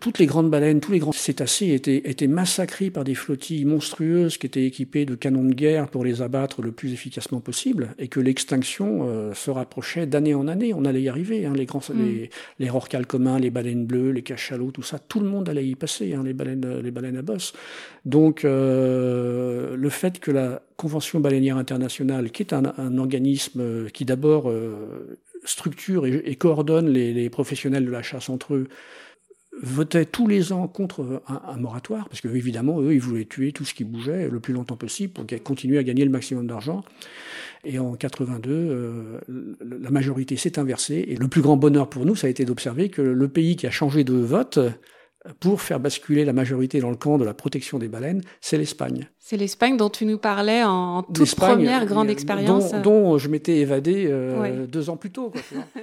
toutes les grandes baleines, tous les grands cétacés étaient, étaient massacrés par des flottilles monstrueuses qui étaient équipées de canons de guerre pour les abattre le plus efficacement possible, et que l'extinction euh, se rapprochait d'année en année. On allait y arriver. Hein, les grands, mm. les, les rorquals communs, les baleines bleues, les cachalots, tout ça, tout le monde allait y passer. Hein, les baleines, les baleines à bosse. Donc, euh, le fait que la Convention baleinière internationale, qui est un, un organisme euh, qui d'abord euh, structure et, et coordonne les, les professionnels de la chasse entre eux, votaient tous les ans contre un, moratoire, parce que évidemment, eux, ils voulaient tuer tout ce qui bougeait le plus longtemps possible pour continuer à gagner le maximum d'argent. Et en 82, euh, la majorité s'est inversée. Et le plus grand bonheur pour nous, ça a été d'observer que le pays qui a changé de vote pour faire basculer la majorité dans le camp de la protection des baleines, c'est l'Espagne. C'est l'Espagne dont tu nous parlais en toute première grande expérience. Dont, dont, je m'étais évadé euh, deux ans plus tôt. Quoi,